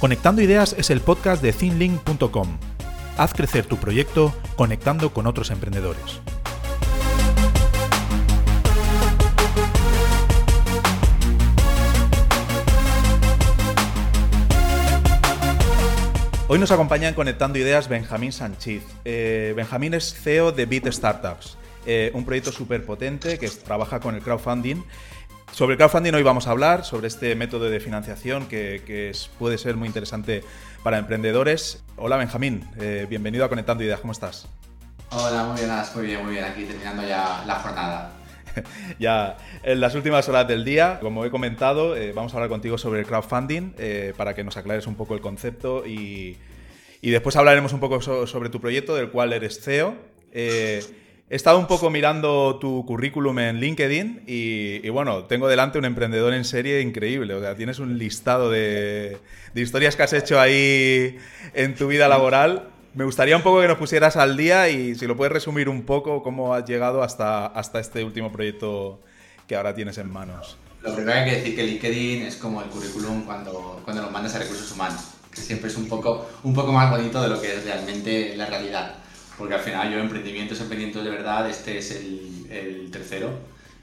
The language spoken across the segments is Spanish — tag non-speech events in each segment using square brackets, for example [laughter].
Conectando Ideas es el podcast de thinlink.com. Haz crecer tu proyecto conectando con otros emprendedores. Hoy nos acompaña en Conectando Ideas Benjamín Sánchez. Eh, Benjamín es CEO de Bit Startups, eh, un proyecto súper potente que trabaja con el crowdfunding sobre el crowdfunding hoy vamos a hablar, sobre este método de financiación que, puede ser muy interesante para emprendedores. Hola Benjamín, eh, bienvenido a Conectando Ideas, ¿cómo estás? Hola, muy bien, muy bien, muy bien, aquí terminando ya la jornada. [laughs] ya en las últimas horas del día, como he comentado, eh, vamos a hablar contigo sobre el crowdfunding eh, para que nos aclares un poco el concepto y, después hablaremos un poco sobre tu proyecto del cual eres CEO. He estado un poco mirando tu currículum en LinkedIn y, bueno, tengo delante un emprendedor en serie increíble. O sea, tienes un listado de, historias que has hecho ahí en tu vida laboral. Me gustaría un poco que nos pusieras al día y si lo puedes resumir un poco, cómo has llegado hasta, hasta este último proyecto que ahora tienes en manos. Lo primero hay que decir que LinkedIn es como el currículum cuando, cuando lo mandas a recursos humanos, que siempre es un poco, un poco más bonito de lo que es realmente la realidad porque al final yo emprendimientos, emprendimientos de verdad, este es el, el tercero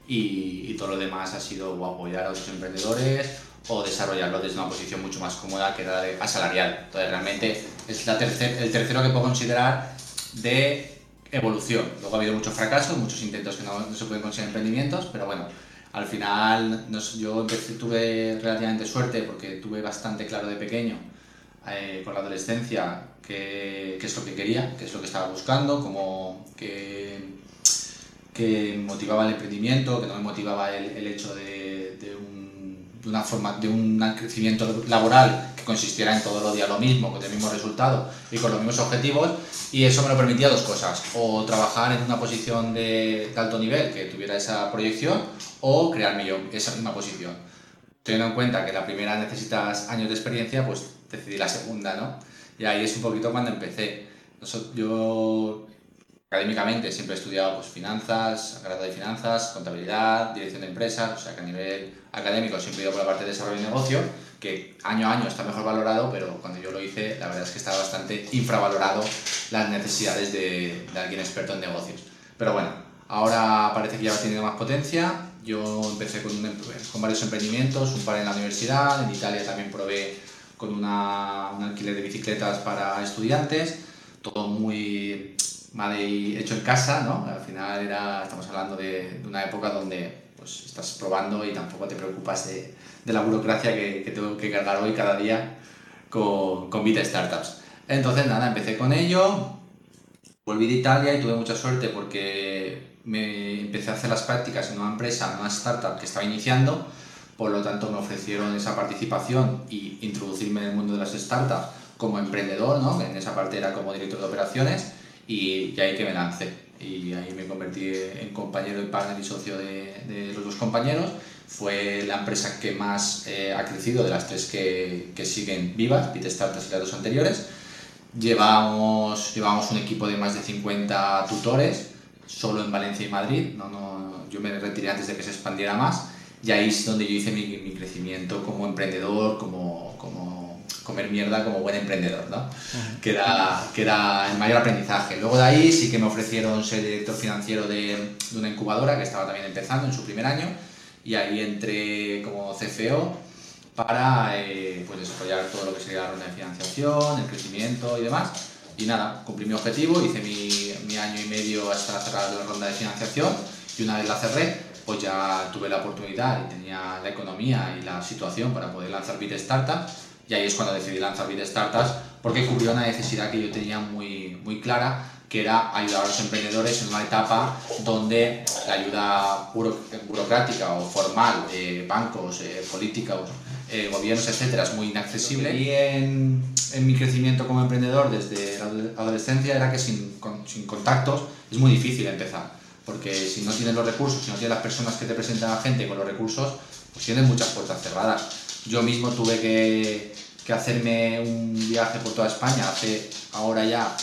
y, y, todo lo demás ha sido apoyar a otros emprendedores o desarrollarlo desde una posición mucho más cómoda que la de asalarial. Entonces realmente es la tercer, el tercero que puedo considerar de evolución. Luego ha habido muchos fracasos, muchos intentos que no, no se pueden conseguir emprendimientos, pero bueno, al final yo tuve relativamente suerte porque tuve bastante claro de pequeño eh, con la adolescencia qué, qué, es lo que quería, qué es lo que estaba buscando, como que, que motivaba el emprendimiento, que no me motivaba el, el hecho de, de, un, una forma, de un crecimiento laboral que consistiera en todos los días lo mismo, con el mismo resultado y con los mismos objetivos. Y eso me lo permitía dos cosas, o trabajar en una posición de, de alto nivel que tuviera esa proyección, o crearme yo esa misma posición. Teniendo en cuenta que la primera necesitas años de experiencia, pues decidí la segunda, ¿no? Y ahí es un poquito cuando empecé. Yo académicamente siempre he estudiado pues, finanzas, grado de finanzas, contabilidad, dirección de empresas, o sea que a nivel académico siempre he ido por la parte de desarrollo de negocio, que año a año está mejor valorado, pero cuando yo lo hice la verdad es que estaba bastante infravalorado las necesidades de, alguien experto en negocios. Pero bueno, ahora parece que ya va más potencia. Yo empecé con, varios emprendimientos, un par en la universidad, en Italia también probé con un alquiler de bicicletas para estudiantes, todo muy hecho en casa, ¿no? Al final era, estamos hablando de, de una época donde pues, estás probando y tampoco te preocupas de, de la burocracia que, que, tengo que cargar hoy cada día con, con Vita Startups. Entonces, nada, empecé con ello, volví de Italia y tuve mucha suerte porque me empecé a hacer las prácticas en una empresa, en una startup que estaba iniciando, por lo tanto me ofrecieron esa participación y introducirme en el mundo de las startups como emprendedor, ¿no? en esa parte era como director de operaciones y, ahí que me lancé y ahí me convertí en compañero y partner y socio de, de los dos compañeros. Fue la empresa que más eh, ha crecido de las tres que, que siguen vivas, BitStartups y las dos anteriores. Llevamos, llevamos un equipo de más de 50 tutores, solo en Valencia y Madrid. No, no, yo me retiré antes de que se expandiera más y ahí es donde yo hice mi, mi crecimiento como emprendedor, como, como, comer mierda como buen emprendedor, ¿no? que, era, que era el mayor aprendizaje. Luego de ahí sí que me ofrecieron ser director financiero de, de una incubadora que estaba también empezando en su primer año y ahí entré como CFO para eh, pues desarrollar todo lo que sería la ronda de financiación, el crecimiento y demás. Y nada, cumplí mi objetivo, hice mi, mi año y medio hasta cerrar la ronda de financiación y una vez la cerré, pues ya tuve la oportunidad y tenía la economía y la situación para poder lanzar Bit Startup y ahí es cuando decidí lanzar Bit Startups porque cubrió una necesidad que yo tenía muy, muy clara que era ayudar a los emprendedores en una etapa donde la ayuda burocrática o formal de bancos, eh, políticos, eh, gobiernos, etcétera, es muy inaccesible. Y en, en, mi crecimiento como emprendedor desde la adolescencia era que sin, con, sin contactos es muy difícil empezar porque si no tienes los recursos, si no tienes las personas que te presentan a gente con los recursos, pues tienes muchas puertas cerradas. Yo mismo tuve que, que hacerme un viaje por toda España hace ahora ya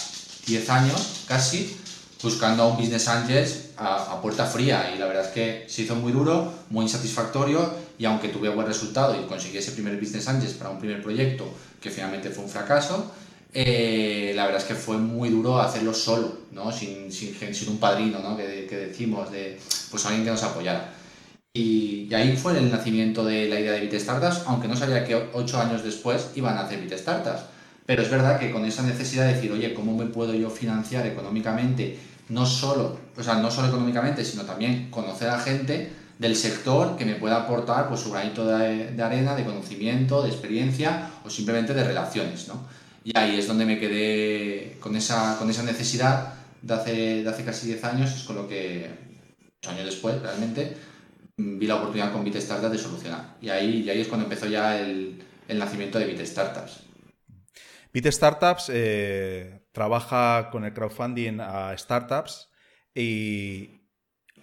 10 años casi buscando a un business angels a, puerta fría y la verdad es que se hizo muy duro, muy insatisfactorio y aunque tuve buen resultado y conseguí ese primer business angels para un primer proyecto que finalmente fue un fracaso, eh, la verdad es que fue muy duro hacerlo solo, ¿no? sin, sin, sin un padrino ¿no? que, que, decimos, de pues alguien que nos apoyara. Y, ahí fue el nacimiento de la idea de Bit Startups, aunque no sabía que ocho años después iban a hacer Bit Startups. Pero es verdad que con esa necesidad de decir, oye, ¿cómo me puedo yo financiar económicamente? No solo, o sea, no solo económicamente, sino también conocer a gente del sector que me pueda aportar pues, su granito de, de arena, de conocimiento, de experiencia o simplemente de relaciones. ¿no? Y ahí es donde me quedé con esa, con esa necesidad de hace, de hace casi 10 años, es con lo que, ocho años después realmente, vi la oportunidad con Bit Startups de solucionar. Y ahí, es cuando empezó ya el, nacimiento de Bit Startups. Bit Startups eh, trabaja con el crowdfunding a startups y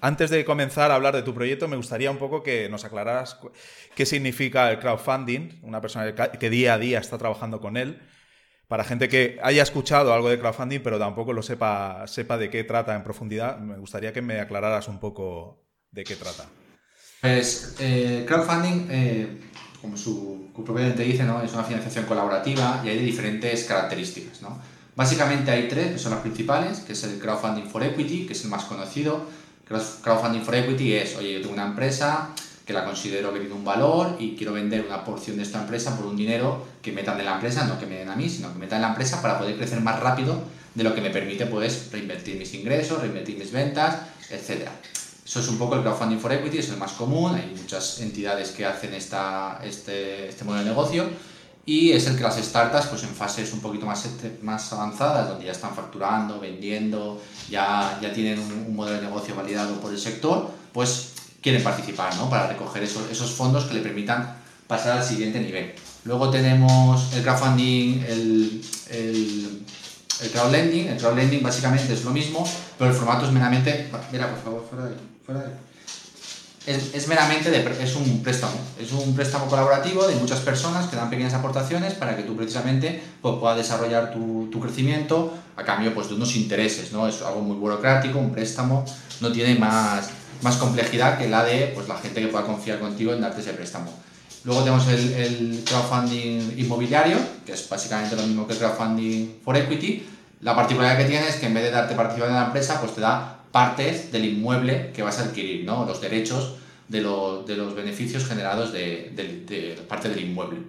antes de comenzar a hablar de tu proyecto me gustaría un poco que nos aclararas qué significa el crowdfunding, una persona que día a día está trabajando con él, para gente que haya escuchado algo de crowdfunding pero tampoco lo sepa, sepa de qué trata en profundidad, me gustaría que me aclararas un poco de qué trata. Pues eh, crowdfunding, eh, como su, propiamente dice, ¿no? es una financiación colaborativa y hay de diferentes características. ¿no? Básicamente hay tres que son las principales, que es el crowdfunding for equity, que es el más conocido. Crowdfunding for equity es, oye, yo tengo una empresa que la considero que tiene un valor y quiero vender una porción de esta empresa por un dinero que metan en la empresa, no que me den a mí, sino que metan en la empresa para poder crecer más rápido de lo que me permite pues, reinvertir mis ingresos, reinvertir mis ventas, etc. Eso es un poco el crowdfunding for equity, es el más común, hay muchas entidades que hacen esta, este, este modelo de negocio y es el que las startups pues en fases un poquito más, más avanzadas, donde ya están facturando, vendiendo, ya, ya tienen un, modelo de negocio validado por el sector, pues quieren participar ¿no? para recoger esos, esos fondos que le permitan pasar al siguiente nivel. Luego tenemos el crowdfunding, el, el crowdlending. El crowdlending básicamente es lo mismo, pero el formato es meramente... Mira, por favor, fuera de ahí es, meramente de, es un préstamo, es un préstamo colaborativo de muchas personas que dan pequeñas aportaciones para que tú precisamente pues, puedas desarrollar tu, tu, crecimiento a cambio pues, de unos intereses, ¿no? Es algo muy burocrático, un préstamo, no tiene más, más complejidad que la de pues, la gente que pueda confiar contigo en darte ese préstamo. Luego tenemos el, el crowdfunding inmobiliario, que es básicamente lo mismo que el crowdfunding for equity. La particularidad que tiene es que en vez de darte participación en la empresa, pues te da partes del inmueble que vas a adquirir, ¿no? los derechos de, de los beneficios generados de, de, parte del inmueble.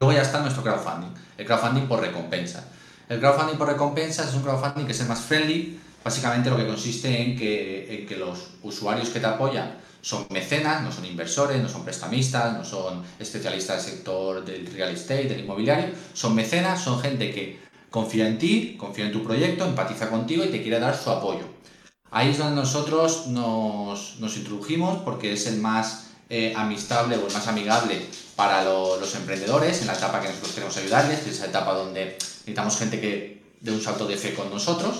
Luego ya está nuestro crowdfunding, el crowdfunding por recompensa. El crowdfunding por recompensa es un crowdfunding que es el más friendly, básicamente lo que consiste en que, en que los usuarios que te apoyan son mecenas, no son inversores, no son prestamistas, no son especialistas del sector del real estate, del inmobiliario, son mecenas, son gente que confía en ti, confía en tu proyecto, empatiza contigo y te quiere dar su apoyo. Ahí es donde nosotros nos, nos introdujimos porque es el más eh, amistable o el más amigable para los emprendedores en la etapa que nosotros queremos ayudarles, que es esa etapa donde necesitamos gente que dé un salto de fe con nosotros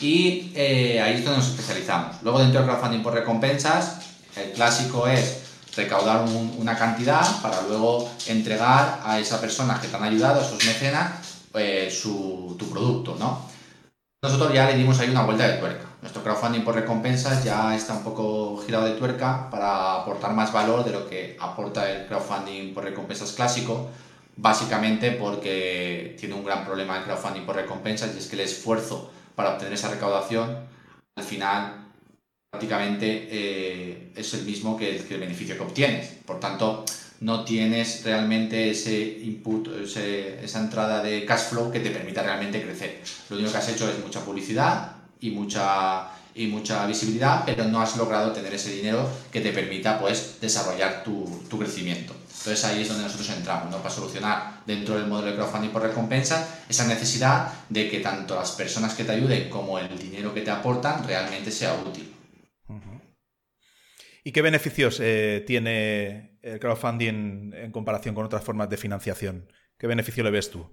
y eh, ahí es donde nos especializamos. Luego dentro del crowdfunding por recompensas, el clásico es recaudar una cantidad para luego entregar a esa persona que te han ayudado, a esos mecenas, eh, su, tu producto, ¿no? Nosotros ya le dimos ahí una vuelta de tuerca. Nuestro crowdfunding por recompensas ya está un poco girado de tuerca para aportar más valor de lo que aporta el crowdfunding por recompensas clásico, básicamente porque tiene un gran problema el crowdfunding por recompensas y es que el esfuerzo para obtener esa recaudación al final prácticamente eh, es el mismo que el, beneficio que obtienes. Por tanto, no tienes realmente ese input, esa entrada de cash flow que te permita realmente crecer. Lo único que has hecho es mucha publicidad y mucha, y mucha visibilidad, pero no has logrado tener ese dinero que te permita pues, desarrollar tu, tu crecimiento. Entonces ahí es donde nosotros entramos, ¿no? para solucionar dentro del modelo de crowdfunding por recompensa esa necesidad de que tanto las personas que te ayuden como el dinero que te aportan realmente sea útil. ¿Y qué beneficios eh, tiene el crowdfunding en comparación con otras formas de financiación? ¿Qué beneficio le ves tú?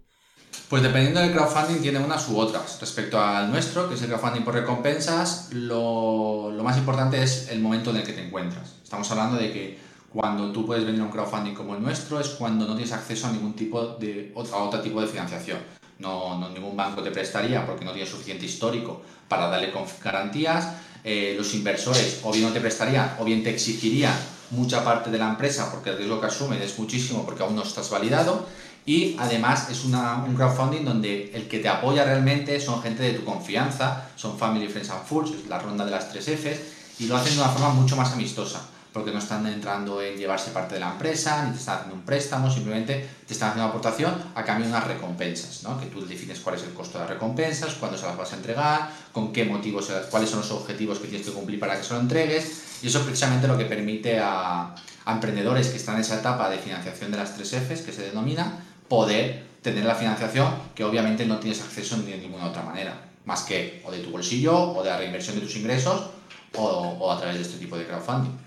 Pues dependiendo del crowdfunding tiene unas u otras. Respecto al nuestro, que es el crowdfunding por recompensas, lo, más importante es el momento en el que te encuentras. Estamos hablando de que cuando tú puedes venir un crowdfunding como el nuestro es cuando no tienes acceso a ningún tipo de a otro tipo de financiación. no, ningún banco te prestaría porque no tiene suficiente histórico para darle garantías. Eh, los inversores o bien no te prestarían o bien te exigirían mucha parte de la empresa porque el riesgo que asumen es muchísimo porque aún no estás validado. Y además es un crowdfunding donde el que te apoya realmente son gente de tu confianza, son Family, Friends and Fools, es la ronda de las tres Fs, y lo hacen de una forma mucho más amistosa porque no están entrando en llevarse parte de la empresa, ni te están haciendo un préstamo, simplemente te están haciendo una aportación a cambio de unas recompensas, ¿no? que tú defines cuál es el costo de las recompensas, cuándo se las vas a entregar, con qué motivos, cuáles son los objetivos que tienes que cumplir para que se lo entregues, y eso es precisamente lo que permite a, a emprendedores que están en esa etapa de financiación de las tres Fs, que se denomina, poder tener la financiación que obviamente no tienes acceso ni de ninguna otra manera, más que o de tu bolsillo, o de la reinversión de tus ingresos, o, o a través de este tipo de crowdfunding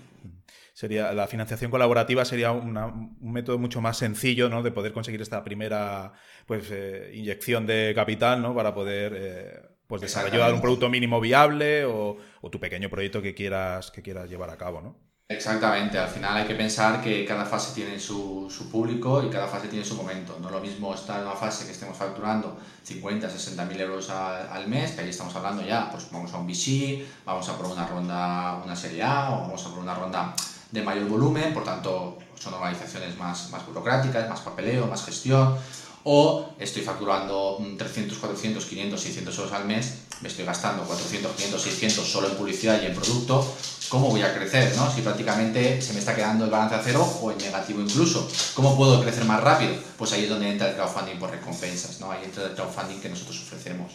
sería la financiación colaborativa sería un método mucho más sencillo ¿no? de poder conseguir esta primera pues, eh, inyección de capital ¿no? para poder eh, pues, desarrollar un producto mínimo viable o, tu pequeño proyecto que quieras, que quieras llevar a cabo. ¿no? Exactamente, al final hay que pensar que cada fase tiene su, su, público y cada fase tiene su momento. No es lo mismo estar en una fase que estemos facturando 50, 60 mil euros al, mes, que ahí estamos hablando ya, pues vamos a un VC, vamos a por una ronda, una serie A o vamos a por una ronda de mayor volumen, por tanto son organizaciones más, más burocráticas, más papeleo, más gestión, o estoy facturando 300, 400, 500, 600 euros al mes, me estoy gastando 400, 500, 600 solo en publicidad y en producto, ¿cómo voy a crecer? ¿no? Si prácticamente se me está quedando el balance a cero o en negativo incluso, ¿cómo puedo crecer más rápido? Pues ahí es donde entra el crowdfunding por recompensas, ¿no? ahí entra el crowdfunding que nosotros ofrecemos.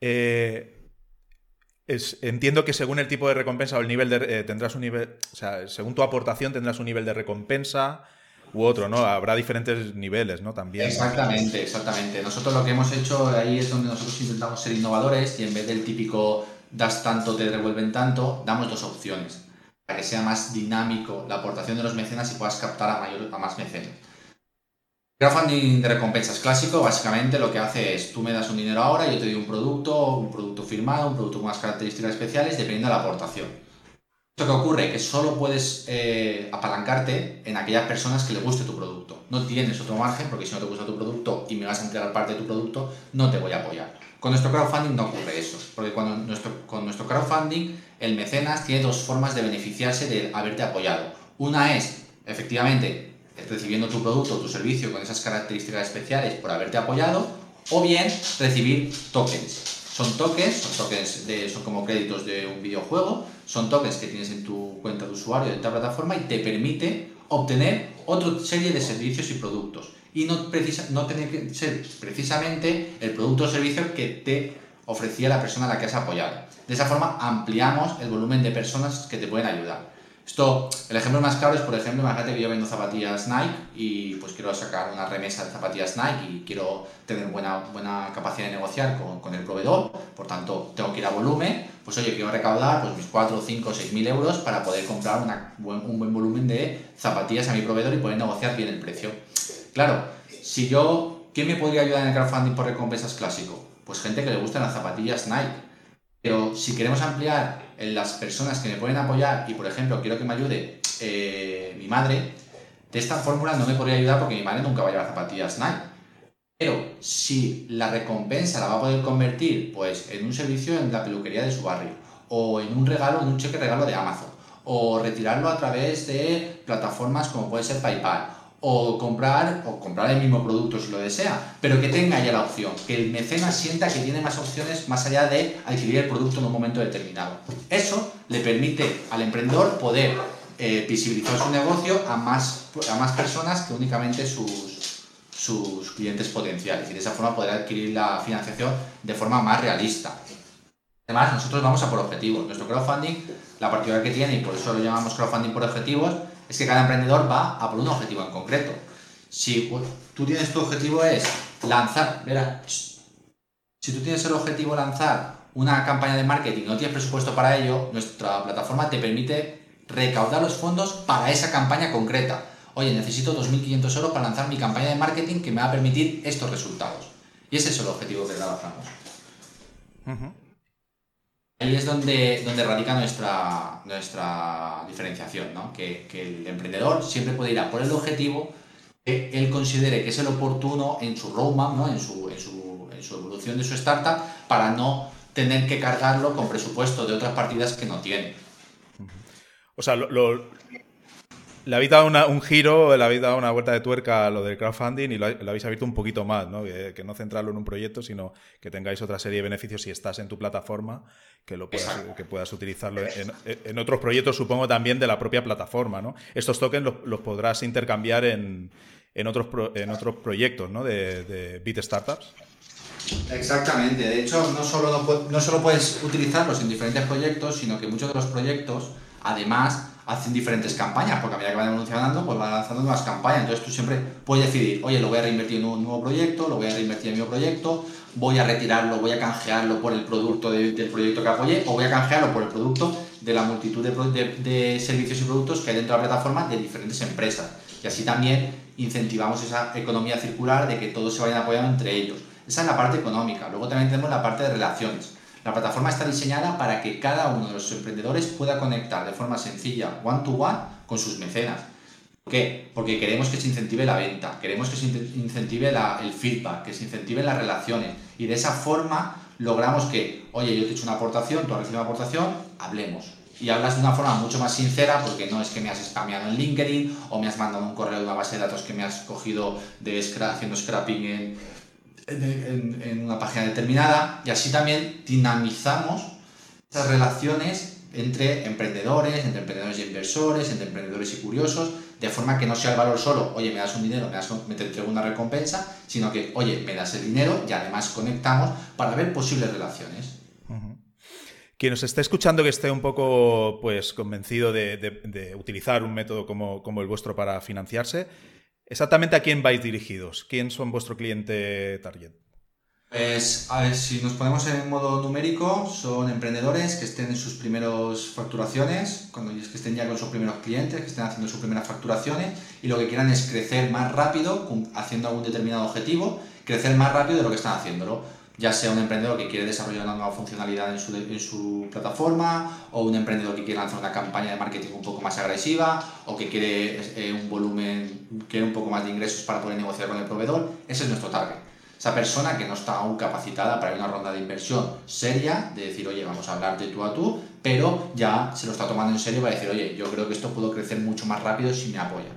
eh, entiendo que según el tipo de recompensa o el nivel de. Eh, tendrás un nivel. O sea, según tu aportación tendrás un nivel de recompensa u otro, ¿no? Habrá diferentes niveles, ¿no? También. Exactamente, exactamente. Nosotros lo que hemos hecho ahí es donde nosotros intentamos ser innovadores y en vez del típico das tanto, te devuelven tanto, damos dos opciones. Para que sea más dinámico la aportación de los mecenas y puedas captar a, mayor, a más mecenas. Crowdfunding de recompensas clásico, básicamente lo que hace es, tú me das un dinero ahora, yo te doy un producto, un producto firmado, un producto con unas características especiales, dependiendo de la aportación. Lo que ocurre que solo puedes eh, apalancarte en aquellas personas que le guste tu producto. No tienes otro margen, porque si no te gusta tu producto y me vas a entregar parte de tu producto, no te voy a apoyar. Con nuestro crowdfunding no ocurre eso, porque cuando nuestro, con nuestro crowdfunding el mecenas tiene dos formas de beneficiarse de haberte apoyado. Una es, efectivamente, recibiendo tu producto o tu servicio con esas características especiales por haberte apoyado, o bien recibir tokens. Son tokens, son tokens de, son como créditos de un videojuego, son tokens que tienes en tu cuenta de usuario de esta plataforma y te permite obtener otra serie de servicios y productos. Y no, precisa, no tener que ser precisamente el producto o servicio que te ofrecía la persona a la que has apoyado. De esa forma ampliamos el volumen de personas que te pueden ayudar. Esto, el ejemplo más claro es, por ejemplo, imagínate que yo vendo zapatillas Nike y pues quiero sacar una remesa de zapatillas Nike y quiero tener buena, buena capacidad de negociar con, con el proveedor, por tanto tengo que ir a volumen, pues oye, quiero recaudar pues, mis 4, 5, 6 mil euros para poder comprar una, un buen volumen de zapatillas a mi proveedor y poder negociar bien el precio. Claro, si yo, ¿quién me podría ayudar en el crowdfunding por recompensas clásico? Pues gente que le gustan las zapatillas Nike pero si queremos ampliar en las personas que me pueden apoyar y, por ejemplo, quiero que me ayude eh, mi madre, de esta fórmula no me podría ayudar porque mi madre nunca va a llevar zapatillas Nike. Pero si la recompensa la va a poder convertir pues, en un servicio en la peluquería de su barrio, o en un regalo, en un cheque regalo de Amazon, o retirarlo a través de plataformas como puede ser PayPal, o comprar, o comprar el mismo producto si lo desea, pero que tenga ya la opción, que el mecenas sienta que tiene más opciones más allá de adquirir el producto en un momento determinado. Eso le permite al emprendedor poder eh, visibilizar su negocio a más, a más personas que únicamente sus, sus clientes potenciales y de esa forma poder adquirir la financiación de forma más realista. Además, nosotros vamos a por objetivos. Nuestro crowdfunding, la particularidad que tiene, y por eso lo llamamos crowdfunding por objetivos, es que cada emprendedor va a por un objetivo en concreto. Si tú tienes tu objetivo es lanzar, verá, si tú tienes el objetivo lanzar una campaña de marketing no tienes presupuesto para ello, nuestra plataforma te permite recaudar los fondos para esa campaña concreta. Oye, necesito 2.500 euros para lanzar mi campaña de marketing que me va a permitir estos resultados. Y ese es el objetivo que trabajamos. Ahí es donde, donde radica nuestra, nuestra diferenciación, ¿no? que, que, el emprendedor siempre puede ir a por el objetivo que él considere que es el oportuno en su roadmap, ¿no? en, su, en, su, en su evolución de su startup, para no tener que cargarlo con presupuesto de otras partidas que no tiene. O sea, lo, le habéis dado un giro, le habéis dado una vuelta de tuerca a lo del crowdfunding y lo, habéis abierto un poquito más, ¿no? Que, no centrarlo en un proyecto, sino que tengáis otra serie de beneficios si estás en tu plataforma, que, lo puedas, que puedas utilizarlo en, otros proyectos, supongo también de la propia plataforma, ¿no? Estos tokens los, podrás intercambiar en, otros, en otros proyectos, ¿no? De, de Bit Startups. Exactamente, de hecho no solo, no solo puedes utilizarlos en diferentes proyectos, sino que muchos de los proyectos, además, hacen diferentes campañas, porque a medida que van evolucionando, pues van lanzando nuevas campañas. Entonces tú siempre puedes decidir, oye, lo voy a reinvertir en un nuevo proyecto, lo voy a reinvertir en mi proyecto, voy a retirarlo, voy a canjearlo por el producto del proyecto que apoyé, o voy a canjearlo por el producto de la multitud de, de, servicios y productos que hay dentro de la plataforma de diferentes empresas. Y así también incentivamos esa economía circular de que todos se vayan apoyando entre ellos. Esa es la parte económica. Luego también tenemos la parte de relaciones. La plataforma está diseñada para que cada uno de los emprendedores pueda conectar de forma sencilla, one-to-one, con sus mecenas. ¿Por qué? Porque queremos que se incentive la venta, queremos que se incentive el feedback, que se incentiven las relaciones. Y de esa forma logramos que, oye, yo te he hecho una aportación, tú has recibido una aportación, hablemos. Y hablas de una forma mucho más sincera porque no es que me has spameado en LinkedIn o me has mandado un correo de una base de datos que me has cogido de haciendo scrapping en, en, una página determinada y así también dinamizamos esas relaciones entre emprendedores, entre emprendedores y inversores, entre emprendedores y curiosos, de forma que no sea el valor solo, oye, me das un dinero, me, das, me te entrego una recompensa, sino que, oye, me das el dinero y además conectamos para ver posibles relaciones. Quien nos esté escuchando que esté un poco pues, convencido de, utilizar un método como, como el vuestro para financiarse, Exactamente a quién vais dirigidos, quién son vuestro cliente target. Pues, a ver, si nos ponemos en modo numérico, son emprendedores que estén en sus primeras facturaciones, cuando que estén ya con sus primeros clientes, que estén haciendo sus primeras facturaciones y lo que quieran es crecer más rápido haciendo algún determinado objetivo, crecer más rápido de lo que están haciéndolo ya sea un emprendedor que quiere desarrollar una nueva funcionalidad en su, en su, plataforma, o un emprendedor que quiere lanzar una campaña de marketing un poco más agresiva, o que quiere eh, un volumen, quiere un poco más de ingresos para poder negociar con el proveedor. Ese es nuestro target. Esa persona que no está aún capacitada para una ronda de inversión seria, de decir, oye, vamos a hablar de tú a tú, pero ya se lo está tomando en serio para decir, oye, yo creo que esto puedo crecer mucho más rápido si me apoya.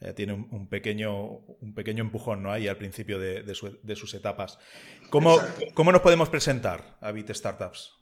Eh, tiene un, pequeño, un pequeño empujón ¿no? ahí al principio de, sus etapas. ¿Cómo, ¿Cómo, nos podemos presentar a Bit Startups?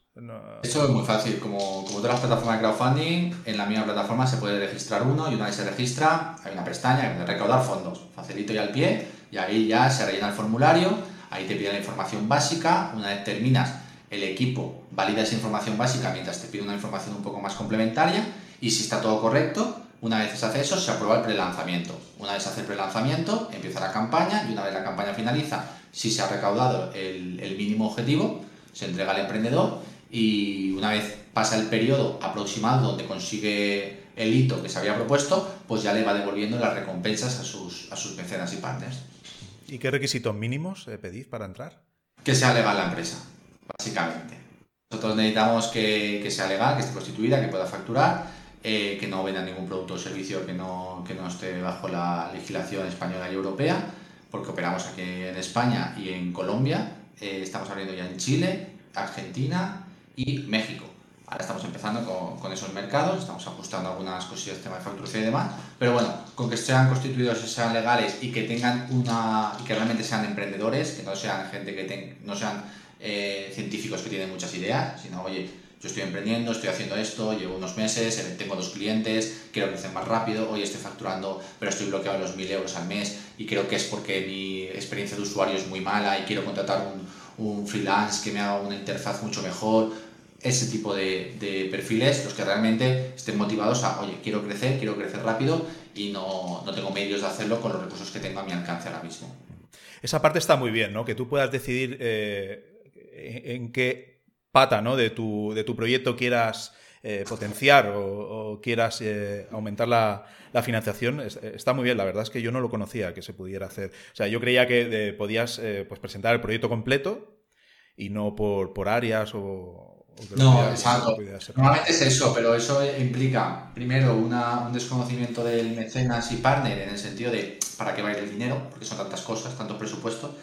Eso es muy fácil. Como, como todas las plataformas de crowdfunding, en la misma plataforma se puede registrar uno y una vez se registra, hay una pestaña que recaudar fondos. Facilito y al pie y ahí ya se rellena el formulario, ahí te pide la información básica. Una vez terminas, el equipo valida esa información básica mientras te pide una información un poco más complementaria y si está todo correcto, una vez se hace eso, se aprueba el prelanzamiento. Una vez se hace el prelanzamiento, empieza la campaña y una vez la campaña finaliza, si se ha recaudado el, mínimo objetivo, se entrega al emprendedor y una vez pasa el periodo aproximado donde consigue el hito que se había propuesto, pues ya le va devolviendo las recompensas a sus, a sus mecenas y partners. ¿Y qué requisitos mínimos eh, pedís para entrar? Que sea legal la empresa, básicamente. Nosotros necesitamos que, que sea legal, que esté constituida, que pueda facturar eh, que no venda ningún producto o servicio que no, que no esté bajo la legislación española y europea, porque operamos aquí en España y en Colombia, eh, estamos abriendo ya en Chile, Argentina y México. Ahora estamos empezando con, con, esos mercados, estamos ajustando algunas cosillas, tema de facturación y demás, pero bueno, con que sean constituidos y sean legales y que tengan una y que realmente sean emprendedores, que no sean gente que no sean eh, científicos que tienen muchas ideas, sino oye, yo estoy emprendiendo, estoy haciendo esto, llevo unos meses, eh, tengo dos clientes, quiero crecer más rápido, hoy estoy facturando, pero estoy bloqueado en los 1000 euros al mes y creo que es porque mi experiencia de usuario es muy mala y quiero contratar un, un freelance que me haga una interfaz mucho mejor. Ese tipo de, de, perfiles, los que realmente estén motivados a, oye, quiero crecer, quiero crecer rápido y no, no tengo medios de hacerlo con los recursos que tengo a mi alcance ahora mismo. Esa parte está muy bien, ¿no? Que tú puedas decidir eh, en qué pata ¿no? de, tu, de tu proyecto quieras eh, potenciar o, quieras eh, aumentar la, financiación, está muy bien. La verdad es que yo no lo conocía que se pudiera hacer. O sea, yo creía que podías eh, pues presentar el proyecto completo y no por, por áreas o, no, exacto. Normalmente es eso, pero eso implica, primero, un desconocimiento del mecenas y partner en el sentido de para qué va a ir el dinero, porque son tantas cosas, tanto presupuesto,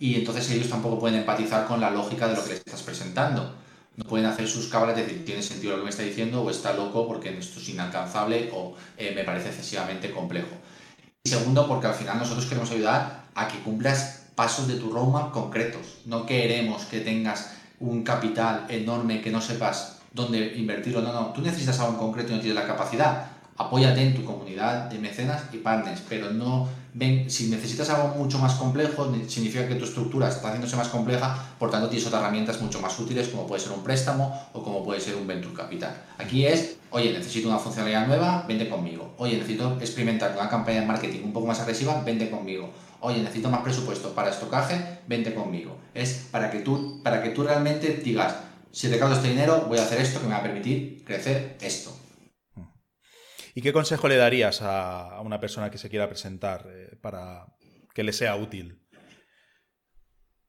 y entonces ellos tampoco pueden empatizar con la lógica de lo que les estás presentando. No pueden hacer sus cábalas de decir, tiene sentido lo que me está diciendo, o está loco porque esto es inalcanzable, o eh, me parece excesivamente complejo. Y segundo, porque al final nosotros queremos ayudar a que cumplas pasos de tu roadmap concretos. No queremos que tengas un capital enorme que no sepas dónde invertirlo. No, no, tú necesitas algo en concreto y no tienes la capacidad. Apóyate en tu comunidad de mecenas y partners, pero no ven, si necesitas algo mucho más complejo, significa que tu estructura está haciéndose más compleja, por tanto tienes otras herramientas mucho más útiles como puede ser un préstamo o como puede ser un venture capital. Aquí es, oye, necesito una funcionalidad nueva, vende conmigo. Oye, necesito experimentar una campaña de marketing un poco más agresiva, vende conmigo oye, necesito más presupuesto para estocaje, vente conmigo. Es para que tú, para que tú realmente digas, si recaudo este dinero, voy a hacer esto que me va a permitir crecer esto. ¿Y qué consejo le darías a, una persona que se quiera presentar eh, para que le sea útil?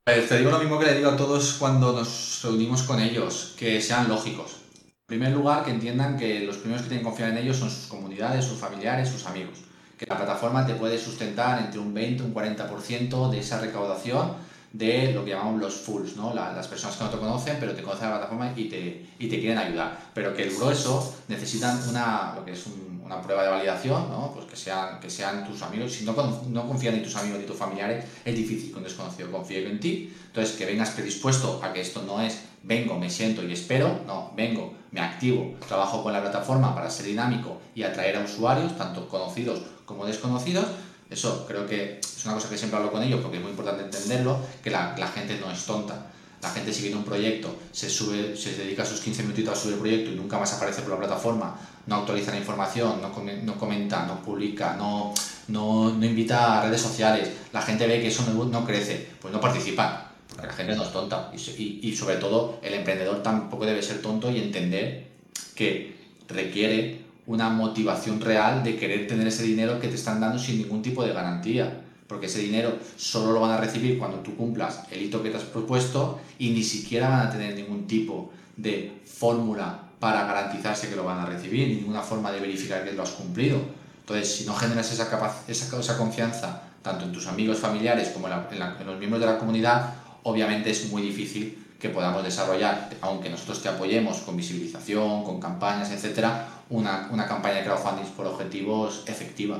Pues te digo lo mismo que le digo a todos cuando nos reunimos con ellos, que sean lógicos. En primer lugar, que entiendan que los primeros que tienen que confiar en ellos son sus comunidades, sus familiares, sus amigos que la plataforma te puede sustentar entre un 20 y un 40% de esa recaudación de lo que llamamos los fulls, ¿no? las personas que no te conocen, pero te conocen la plataforma y te, y te quieren ayudar. Pero que el grueso necesitan una, lo que es una prueba de validación, ¿no? pues que sean, que sean tus amigos. Si no, no confían ni tus amigos ni tus familiares, es difícil que un desconocido confíe en ti. Entonces, que vengas predispuesto a que esto no es vengo, me siento y espero, no, vengo, me activo, trabajo con la plataforma para ser dinámico y atraer a usuarios, tanto conocidos como desconocidos. Eso creo que es una cosa que siempre hablo con ellos porque es muy importante entenderlo, que la, gente no es tonta. La gente si viene un proyecto, se sube, se dedica sus 15 minutitos a subir el proyecto y nunca más aparece por la plataforma, no actualiza la información, no, comenta, no publica, no, no, no, invita a redes sociales, la gente ve que eso no, crece, pues no participa la gente no es tonta. Y, sobre todo, el emprendedor tampoco debe ser tonto y entender que requiere una motivación real de querer tener ese dinero que te están dando sin ningún tipo de garantía. Porque ese dinero solo lo van a recibir cuando tú cumplas el hito que te has propuesto y ni siquiera van a tener ningún tipo de fórmula para garantizarse que lo van a recibir, ninguna forma de verificar que lo has cumplido. Entonces, si no generas esa, esa, esa confianza tanto en tus amigos familiares como en los miembros de la comunidad, obviamente es muy difícil que podamos desarrollar, aunque nosotros te apoyemos con visibilización, con campañas, etcétera, una, campaña de crowdfunding por objetivos efectiva.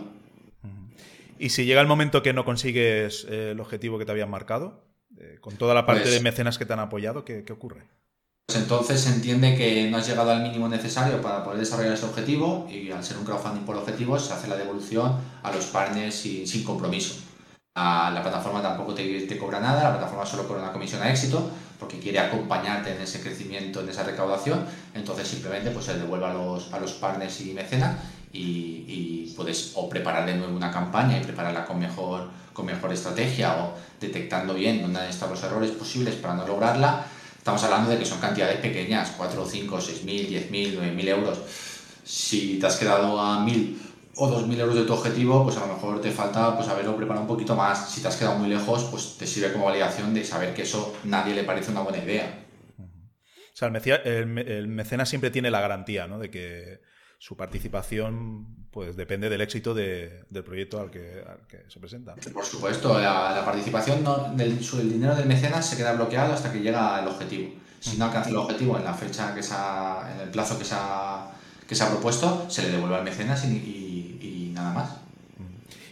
¿Y si llega el momento que no consigues eh, el objetivo que te habían marcado, eh, con toda la parte pues de mecenas que te han apoyado, ¿qué, ocurre? Pues entonces se entiende que no has llegado al mínimo necesario para poder desarrollar ese objetivo y al ser un crowdfunding por objetivos se hace la devolución a los partners sin compromiso la plataforma tampoco te, te, cobra nada, la plataforma solo cobra una comisión a éxito porque quiere acompañarte en ese crecimiento, en esa recaudación, entonces simplemente pues se devuelve a los, a los partners y mecenas y, puedes o preparar de nuevo una campaña y prepararla con mejor, con mejor estrategia o detectando bien dónde están los errores posibles para no lograrla. Estamos hablando de que son cantidades pequeñas, 4, 5, 6 mil, 10 mil, 9 mil euros. Si te has quedado a mil o 2.000 euros de tu objetivo, pues a lo mejor te falta pues haberlo preparado un poquito más. Si te has quedado muy lejos, pues te sirve como validación de saber que eso nadie le parece una buena idea. O sea, el, mecenas siempre tiene la garantía, ¿no? De que su participación pues depende del éxito del proyecto al que, se presenta. Por supuesto, la, participación del el dinero del mecenas se queda bloqueado hasta que llega el objetivo. Si no alcanza el objetivo en la fecha que se en el plazo que se ha, que se ha propuesto, se le devuelve al mecenas y nada más.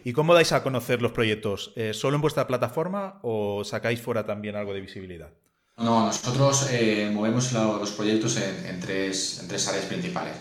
¿Y cómo dais a conocer los proyectos? Eh, ¿Solo en vuestra plataforma o sacáis fuera también algo de visibilidad? No, nosotros eh, movemos los proyectos en, tres, en, tres, áreas principales.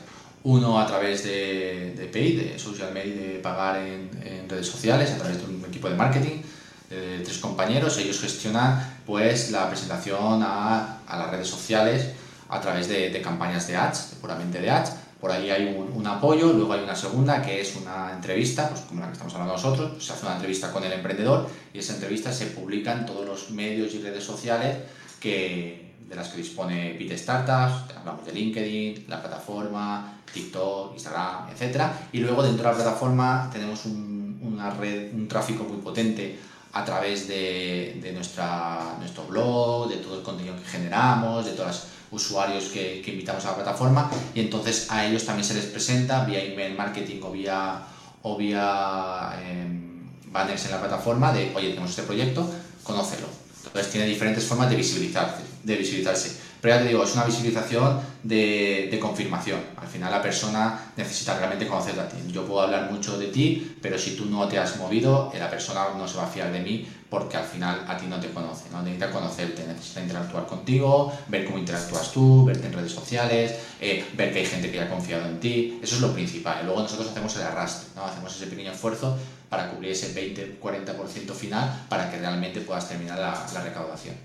Uno a través de, de Pay, de social media, de pagar en, redes sociales, a través de un equipo de marketing, de tres compañeros. Ellos gestionan pues, la presentación a, a las redes sociales a través de, de campañas de ads, puramente de ads por ahí hay un, apoyo, luego hay una segunda que es una entrevista, pues como la que estamos hablando nosotros, pues se hace una entrevista con el emprendedor y esa entrevista se publica en todos los medios y redes sociales que, de las que dispone Pit Startups, hablamos de LinkedIn, la plataforma, TikTok, Instagram, etc. Y luego dentro de la plataforma tenemos un, una red, un tráfico muy potente a través de, de nuestra, nuestro blog, de todo el contenido que generamos, de todos los usuarios que, que invitamos a la plataforma y entonces a ellos también se les presenta vía email marketing o vía, o vía em, banners en la plataforma de, oye, tenemos este proyecto, conócelo. Entonces tiene diferentes formas de visibilizarse. De visibilizarse. Pero ya te digo, es una visibilización de, confirmación. Al final la persona necesita realmente conocerte a ti. Yo puedo hablar mucho de ti, pero si tú no te has movido, la persona no se va a fiar de mí porque al final a ti no te conoce, ¿no? necesita conocerte, necesita interactuar contigo, ver cómo interactúas tú, verte en redes sociales, eh, ver que hay gente que ya ha confiado en ti, eso es lo principal. Luego nosotros hacemos el arrastre, hacemos ese pequeño esfuerzo para cubrir ese 20-40% final para que realmente puedas terminar la recaudación.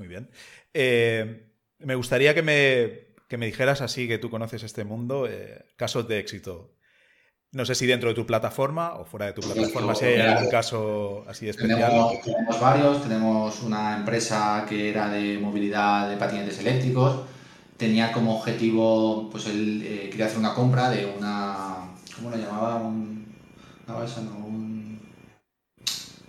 Muy bien. Eh, me gustaría que me, que me, dijeras así, que tú conoces este mundo, eh, casos de éxito. No sé si dentro de tu plataforma o fuera de tu plataforma, si hay algún caso así especial. Tenemos, tenemos, varios. Tenemos una empresa que era de movilidad de patinetes eléctricos. Tenía como objetivo, pues él eh, quería hacer una compra de una. ¿Cómo lo llamaba? Un, una balsa, no, un.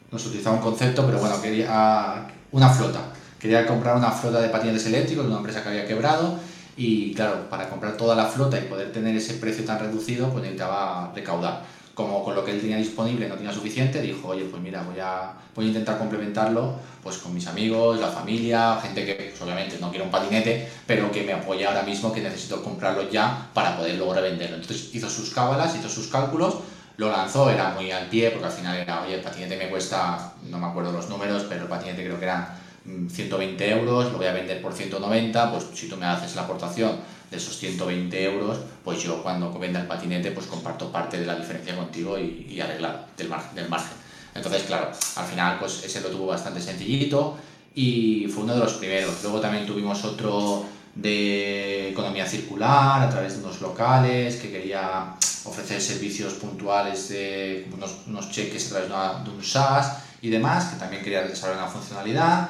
No se utilizaba un concepto, pero bueno, quería una flota quería comprar una flota de patinetes eléctricos de una empresa que había quebrado y claro, para comprar toda la flota y poder tener ese precio tan reducido, pues necesitaba recaudar. Como con lo que él tenía disponible no tenía suficiente, dijo, oye, pues mira, voy a, voy a intentar complementarlo pues con mis amigos, la familia, gente que pues, obviamente no quiere un patinete, pero que me apoya ahora mismo, que necesito comprarlo ya para poder luego revenderlo. Entonces hizo sus cábalas, hizo sus cálculos, lo lanzó, era muy al pie, porque al final era, oye, el patinete me cuesta, no me acuerdo los números, pero el patinete creo que era 120 euros, lo voy a vender por 190, pues si tú me haces la aportación de esos 120 euros, pues yo cuando venda el patinete pues comparto parte de la diferencia contigo y, y arreglar del, mar, del margen. Entonces, claro, al final pues ese lo tuvo bastante sencillito y fue uno de los primeros. Luego también tuvimos otro de economía circular a través de unos locales que quería ofrecer servicios puntuales de unos, unos cheques a través de, una, de un SaaS y demás, que también quería desarrollar una funcionalidad.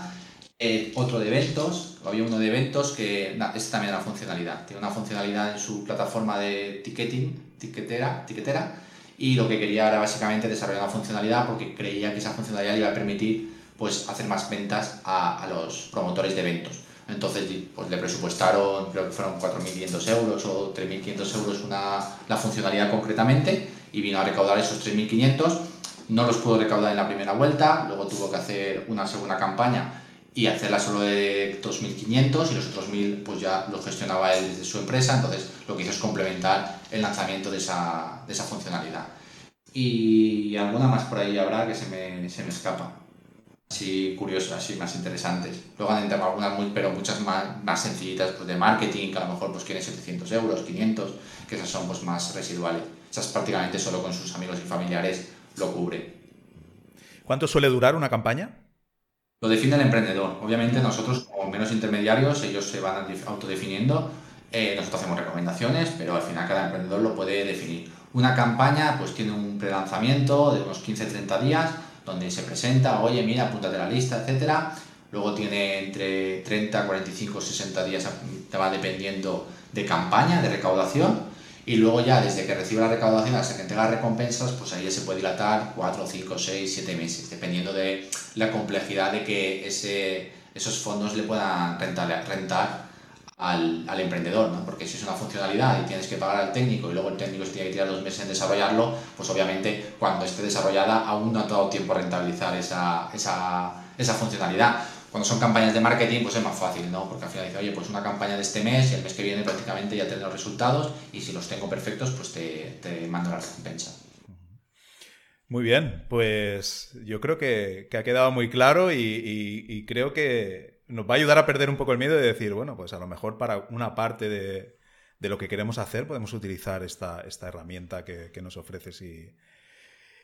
Eh, otro de eventos, había uno de eventos que este también era funcionalidad, tiene una funcionalidad en su plataforma de ticketing, tiquetera, tiquetera, y lo que quería era básicamente desarrollar una funcionalidad porque creía que esa funcionalidad iba a permitir pues, hacer más ventas a, a los promotores de eventos. Entonces pues, le presupuestaron, creo que fueron 4.500 euros o 3.500 euros una, la funcionalidad concretamente y vino a recaudar esos 3.500. No los pudo recaudar en la primera vuelta, luego tuvo que hacer una segunda campaña y hacerla solo de 2.500 y los otros 1.000 pues ya lo gestionaba él desde su empresa, entonces lo que hizo es complementar el lanzamiento de esa, de esa funcionalidad. Y alguna más por ahí habrá que se me, se me escapa. Así curiosas, así más interesantes. Luego han entrado algunas, muy, pero muchas más, más sencillitas pues de marketing, que a lo mejor pues quieren 700 euros, 500, que esas son pues más residuales. Esas prácticamente solo con sus amigos y familiares lo cubre. ¿Cuánto suele durar una campaña? Lo define el emprendedor. Obviamente nosotros como menos intermediarios, ellos se van autodefiniendo, eh, nosotros hacemos recomendaciones, pero al final cada emprendedor lo puede definir. Una campaña pues tiene un prelanzamiento de unos 15-30 días, donde se presenta, oye, mira, apúntate a la lista, etcétera. Luego tiene entre 30, 45, 60 días, te va dependiendo de campaña, de recaudación y luego ya desde que recibe la recaudación hasta que entrega recompensas, pues ahí ya se puede dilatar 4, 5, 6, 7 meses, dependiendo de la complejidad de que ese, esos fondos le puedan rentar, rentar al, al, emprendedor, ¿no? porque si es una funcionalidad y tienes que pagar al técnico y luego el técnico se tiene que tirar dos meses en desarrollarlo, pues obviamente cuando esté desarrollada aún no ha dado tiempo a rentabilizar esa, esa, esa funcionalidad cuando son campañas de marketing, pues es más fácil, ¿no? Porque al final dice, oye, pues una campaña de este mes y el mes que viene prácticamente ya tendré los resultados y si los tengo perfectos, pues te, te mando la recompensa. Muy bien, pues yo creo que, que ha quedado muy claro y, y, y, creo que nos va a ayudar a perder un poco el miedo de decir, bueno, pues a lo mejor para una parte de, de lo que queremos hacer podemos utilizar esta, esta herramienta que, que nos ofreces y,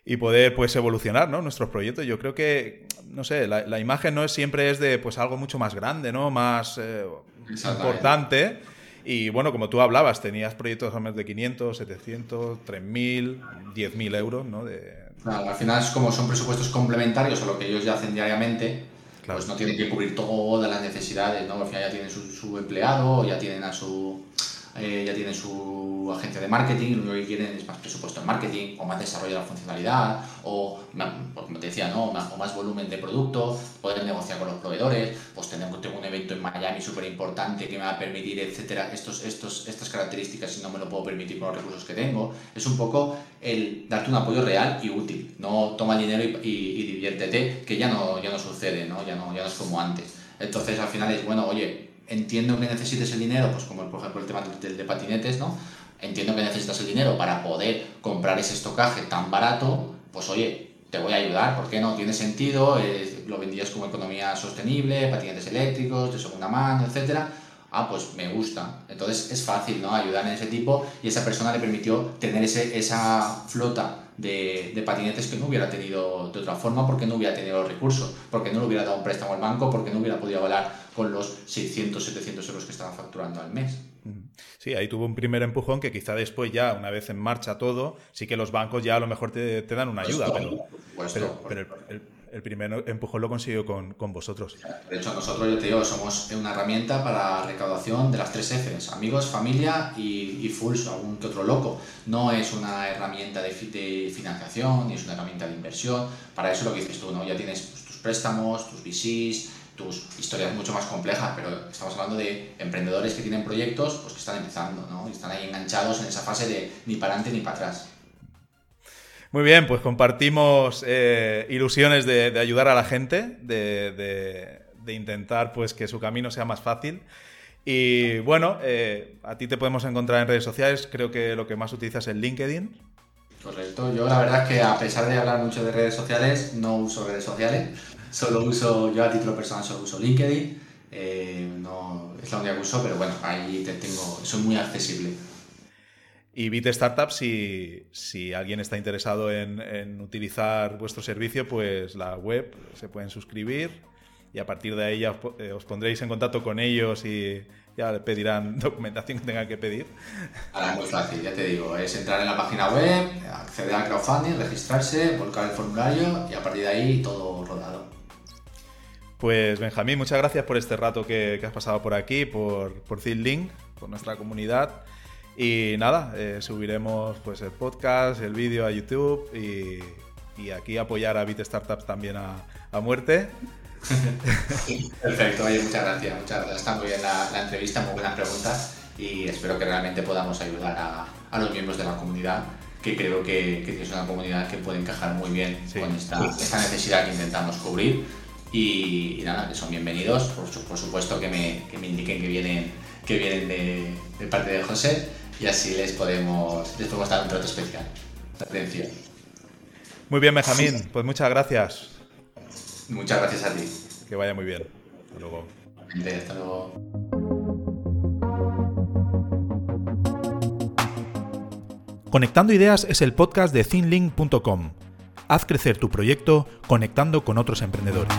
y poder pues evolucionar ¿no? nuestros proyectos. Yo creo que, no sé, la, la, imagen no es, siempre es de pues algo mucho más grande, ¿no? Más eh, importante. Y bueno, como tú hablabas, tenías proyectos a más de 500, 700, 3.000, 10.000 euros, ¿no? De... Claro, al final es como son presupuestos complementarios a lo que ellos ya hacen diariamente, claro. pues no tienen que cubrir todas las necesidades, ¿no? Al final ya tienen su, su empleado, ya tienen a su eh, ya tienen su agencia de marketing, lo único que quieren es más presupuesto en marketing, o más desarrollo de la funcionalidad, o, como te decía, ¿no? más, o más volumen de producto, poder negociar con los proveedores, pues tengo, tengo un evento en Miami súper importante que me va a permitir, etcétera, estos, estos, estas características si no me lo puedo permitir con los recursos que tengo. Es un poco el darte un apoyo real y útil, no toma el dinero y, y, diviértete, que ya no, ya no sucede, ¿no? Ya, no, ya no es como antes. Entonces al final es, bueno, oye, entiendo que necesites el dinero, pues como por ejemplo el tema del de patinetes, ¿no? Entiendo que necesitas el dinero para poder comprar ese estocaje tan barato, pues oye, te voy a ayudar, ¿por qué no? Tiene sentido, eh, lo vendías como economía sostenible, patinetes eléctricos, de segunda mano, etcétera. Ah, pues me gusta. Entonces es fácil, ¿no? Ayudar en ese tipo y esa persona le permitió tener ese, esa flota de, de, patinetes que no hubiera tenido de otra forma porque no hubiera tenido los recursos, porque no le hubiera dado un préstamo al banco, porque no hubiera podido avalar con los 600, 700 euros que estaban facturando al mes. Sí, ahí tuvo un primer empujón que quizá después ya, una vez en marcha todo, sí que los bancos ya a lo mejor te, te dan una ayuda, pero, pero, el, el, primer empujón lo consiguió con, con, vosotros. De hecho, nosotros, yo te digo, somos una herramienta para recaudación de las tres Fs, amigos, familia y, y Fools, algún que otro loco. No es una herramienta de, de, financiación, ni es una herramienta de inversión. Para eso lo que dices tú, ¿no? Ya tienes pues, tus préstamos, tus VCs, tus historias mucho más complejas, pero estamos hablando de emprendedores que tienen proyectos pues que están empezando, ¿no? Y están ahí enganchados en esa fase de ni para adelante ni para atrás. Muy bien, pues compartimos eh, ilusiones de, de, ayudar a la gente, de, de, de, intentar pues que su camino sea más fácil. Y bueno, eh, a ti te podemos encontrar en redes sociales, creo que lo que más utilizas es LinkedIn. Correcto, yo la verdad es que a pesar de hablar mucho de redes sociales, no uso redes sociales solo uso, yo a título personal solo uso LinkedIn, eh, no, es la única que uso, pero bueno, ahí te tengo, soy muy accesible. Y Bit Startup, si, si alguien está interesado en, en, utilizar vuestro servicio, pues la web se pueden suscribir y a partir de ahí ya os, eh, pondréis en contacto con ellos y ya le pedirán [laughs] documentación que tengan que pedir. Ahora es muy fácil, ya te digo, es entrar en la página web, acceder al crowdfunding, registrarse, volcar el formulario y a partir de ahí todo rodado. Pues Benjamín, muchas gracias por este rato que, que has pasado por aquí, por, por Link, por nuestra comunidad. Y nada, eh, subiremos pues el podcast, el vídeo a YouTube y, y, aquí apoyar a Bit Startups también a, a muerte. [laughs] Perfecto, oye, muchas gracias, muchas gracias. Está muy bien la, la entrevista, muy buenas preguntas y espero que realmente podamos ayudar a, a los miembros de la comunidad que creo que, que, es una comunidad que puede encajar muy bien sí. con esta, esta necesidad que intentamos cubrir y, y, nada, que son bienvenidos, por, por supuesto que me, que me, indiquen que vienen, que vienen de, de, parte de José y así les podemos, les podemos dar un trato especial. Atención. Muy bien, Benjamín, pues muchas gracias. Muchas gracias a ti. Que vaya muy bien. Hasta luego. Hasta luego. Conectando Ideas es el podcast de thinlink.com Haz crecer tu proyecto conectando con otros emprendedores.